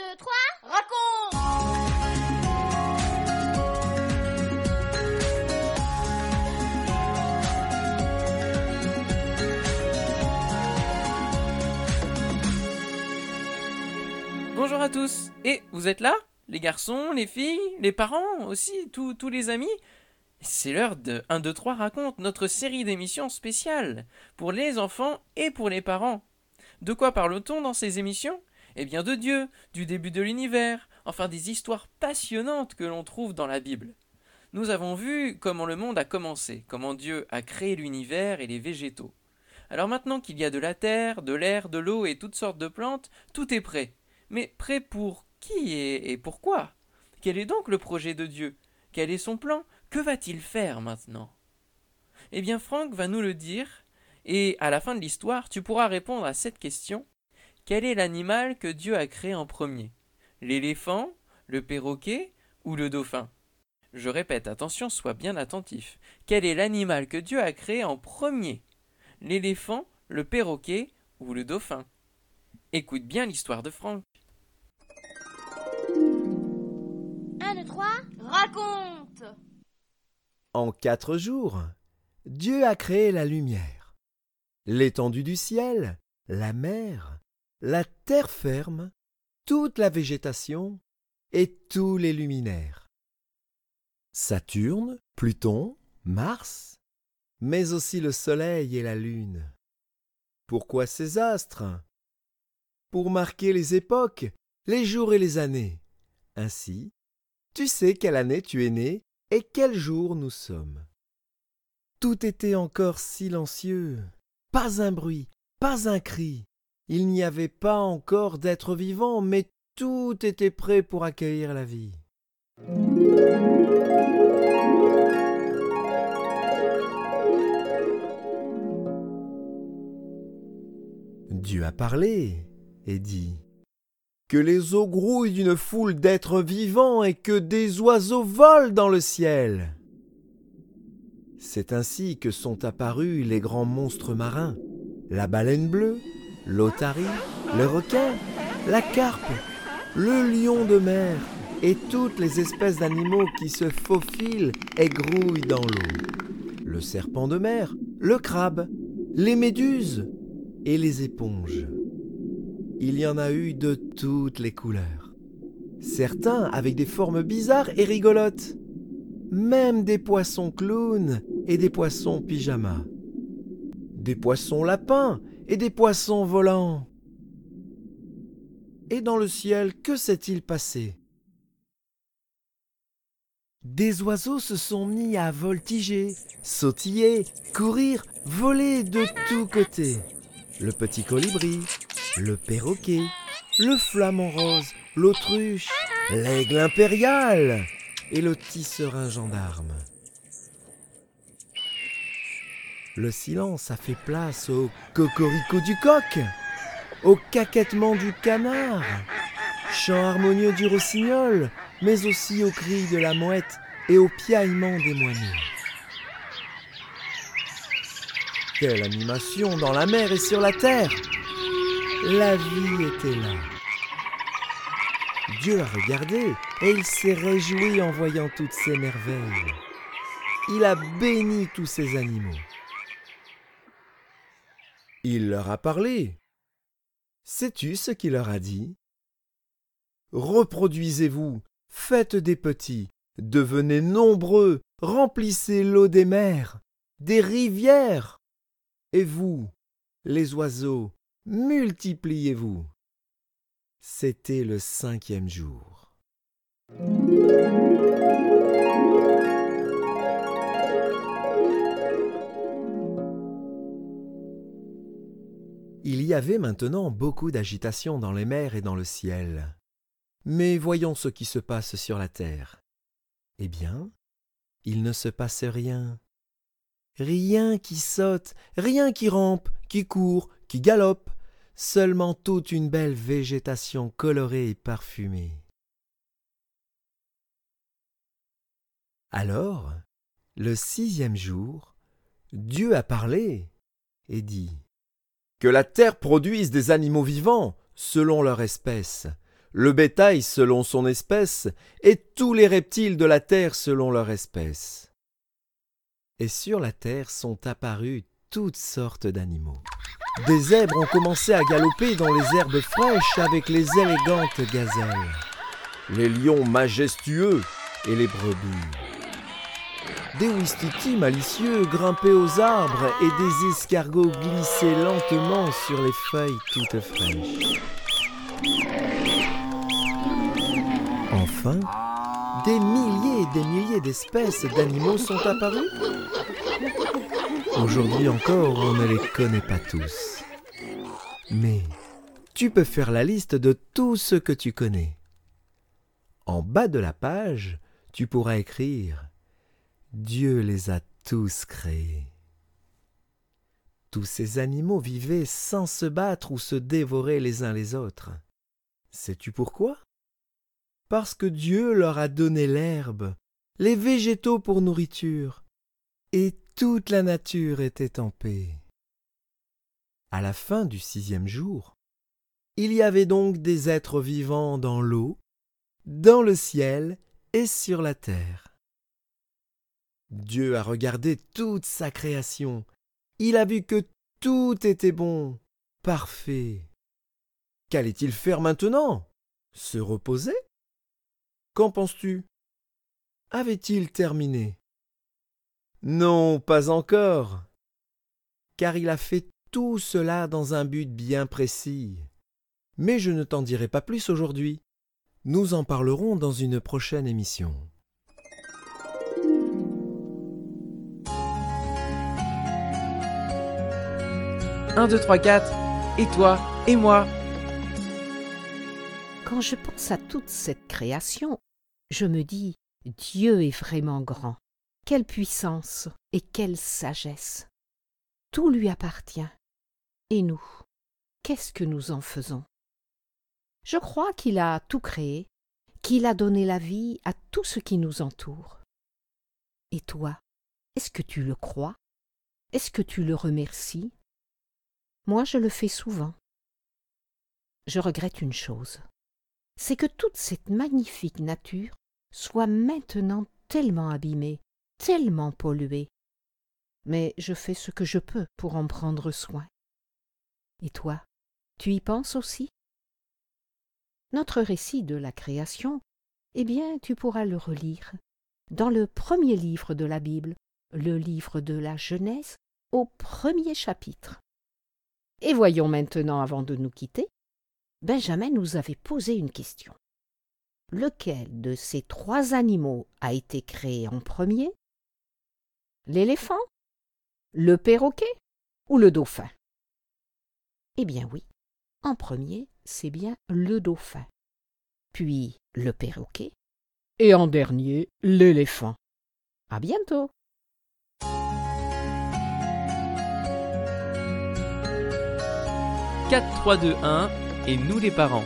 2, 3, raconte. Bonjour à tous. Et vous êtes là? Les garçons, les filles, les parents aussi, tous tous les amis? C'est l'heure de 1, 2, 3 raconte, notre série d'émissions spéciales pour les enfants et pour les parents. De quoi parle-t-on dans ces émissions? Eh bien de Dieu, du début de l'univers, enfin des histoires passionnantes que l'on trouve dans la Bible. Nous avons vu comment le monde a commencé, comment Dieu a créé l'univers et les végétaux. Alors maintenant qu'il y a de la terre, de l'air, de l'eau et toutes sortes de plantes, tout est prêt. Mais prêt pour qui et, pourquoi? Quel est donc le projet de Dieu? Quel est son plan? Que va-t-il faire maintenant? Eh bien Franck va nous le dire, et à la fin de l'histoire, tu pourras répondre à cette question. Quel est l'animal que Dieu a créé en premier? L'éléphant, le perroquet ou le dauphin? Je répète, attention, sois bien attentif. Quel est l'animal que Dieu a créé en premier? L'éléphant, le perroquet ou le dauphin? Écoute bien l'histoire de Franck. 1, 2, 3, raconte! En quatre jours, Dieu a créé la lumière, l'étendue du ciel, la mer, la terre ferme, toute la végétation et tous les luminaires. Saturne, Pluton, Mars, mais aussi le Soleil et la Lune. Pourquoi ces astres? Pour marquer les époques, les jours et les années. Ainsi, tu sais quelle année tu es né et quel jour nous sommes. Tout était encore silencieux, pas un bruit, pas un cri. Il n'y avait pas encore d'être vivant, mais tout était prêt pour accueillir la vie. Dieu a parlé et dit Que les eaux grouillent d'une foule d'êtres vivants et que des oiseaux volent dans le ciel. C'est ainsi que sont apparus les grands monstres marins, la baleine bleue, l'otarie, le requin, la carpe, le lion de mer et toutes les espèces d'animaux qui se faufilent et grouillent dans l'eau, le serpent de mer, le crabe, les méduses et les éponges. Il y en a eu de toutes les couleurs. Certains avec des formes bizarres et rigolotes. Même des poissons clowns et des poissons pyjama. Des poissons lapins et des poissons volants. Et dans le ciel, que s'est-il passé? Des oiseaux se sont mis à voltiger, sautiller, courir, voler de tous côtés. Le petit colibri, le perroquet, le flamant rose, l'autruche, l'aigle impérial et le tisserin gendarme. Le silence a fait place au cocorico du coq, au caquettement du canard, chant harmonieux du rossignol, mais aussi au cri de la mouette et au piaillement des moineaux. Quelle animation dans la mer et sur la terre La vie était là. Dieu a regardé et il s'est réjoui en voyant toutes ces merveilles. Il a béni tous ces animaux. Il leur a parlé. Sais-tu ce qu'il leur a dit? Reproduisez-vous, faites des petits, devenez nombreux, remplissez l'eau des mers, des rivières. Et vous, les oiseaux, multipliez-vous. C'était le cinquième jour. Il y avait maintenant beaucoup d'agitation dans les mers et dans le ciel. Mais voyons ce qui se passe sur la terre. Eh bien, il ne se passe rien. Rien qui saute, rien qui rampe, qui court, qui galope, seulement toute une belle végétation colorée et parfumée. Alors, le sixième jour, Dieu a parlé et dit que la terre produise des animaux vivants selon leur espèce, le bétail selon son espèce, et tous les reptiles de la terre selon leur espèce. Et sur la terre sont apparus toutes sortes d'animaux. Des zèbres ont commencé à galoper dans les herbes fraîches avec les élégantes gazelles, les lions majestueux et les brebis. Des ouistitis malicieux grimpaient aux arbres et des escargots glissaient lentement sur les feuilles toutes fraîches. Enfin, des milliers et des milliers d'espèces d'animaux sont apparus. Aujourd'hui encore, on ne les connaît pas tous. Mais tu peux faire la liste de tout ce que tu connais. En bas de la page, tu pourras écrire Dieu les a tous créés. Tous ces animaux vivaient sans se battre ou se dévorer les uns les autres. Sais-tu pourquoi? Parce que Dieu leur a donné l'herbe, les végétaux pour nourriture, et toute la nature était en paix. À la fin du sixième jour, il y avait donc des êtres vivants dans l'eau, dans le ciel et sur la terre. Dieu a regardé toute sa création. Il a vu que tout était bon, parfait. Qu'allait-il faire maintenant? Se reposer? Qu'en penses-tu? Avait-il terminé? Non, pas encore. Car il a fait tout cela dans un but bien précis. Mais je ne t'en dirai pas plus aujourd'hui. Nous en parlerons dans une prochaine émission. 1, 2, 3, 4, et toi, et moi. Quand je pense à toute cette création, je me dis, Dieu est vraiment grand. Quelle puissance et quelle sagesse. Tout lui appartient. Et nous, qu'est-ce que nous en faisons? Je crois qu'il a tout créé, qu'il a donné la vie à tout ce qui nous entoure. Et toi, est-ce que tu le crois? Est-ce que tu le remercies? Moi, je le fais souvent. Je regrette une chose, c'est que toute cette magnifique nature soit maintenant tellement abîmée, tellement polluée. Mais je fais ce que je peux pour en prendre soin. Et toi, tu y penses aussi? Notre récit de la création, eh bien, tu pourras le relire dans le premier livre de la Bible, le livre de la Genèse, au premier chapitre. Et voyons maintenant, avant de nous quitter, Benjamin nous avait posé une question. Lequel de ces trois animaux a été créé en premier? L'éléphant Le perroquet Ou le dauphin? Eh bien oui, en premier, c'est bien le dauphin, puis le perroquet, et en dernier, l'éléphant. À bientôt 4, 3, 2, 1 et nous les parents.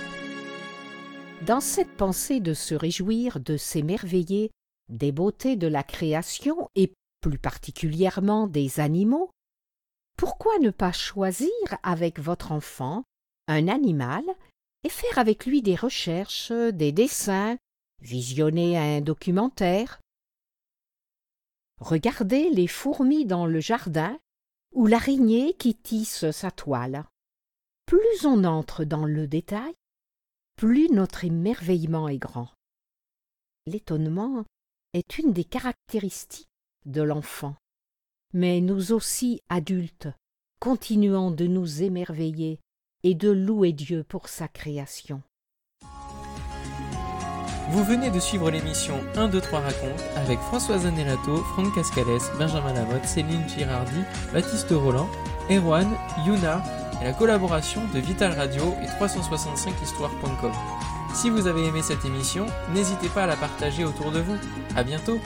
Dans cette pensée de se réjouir, de s'émerveiller des beautés de la création et plus particulièrement des animaux, pourquoi ne pas choisir avec votre enfant un animal et faire avec lui des recherches, des dessins, visionner un documentaire? Regardez les fourmis dans le jardin ou l'araignée qui tisse sa toile plus on entre dans le détail, plus notre émerveillement est grand. L'étonnement est une des caractéristiques de l'enfant, mais nous aussi, adultes, continuons de nous émerveiller et de louer Dieu pour sa création. Vous venez de suivre l'émission 1, 2, 3 raconte avec Françoise Anelato, Franck Cascales, Benjamin Lamotte, Céline Girardi, Baptiste Roland, Erwan, Yuna, et la collaboration de Vital Radio et 365histoire.com. Si vous avez aimé cette émission, n'hésitez pas à la partager autour de vous. À bientôt!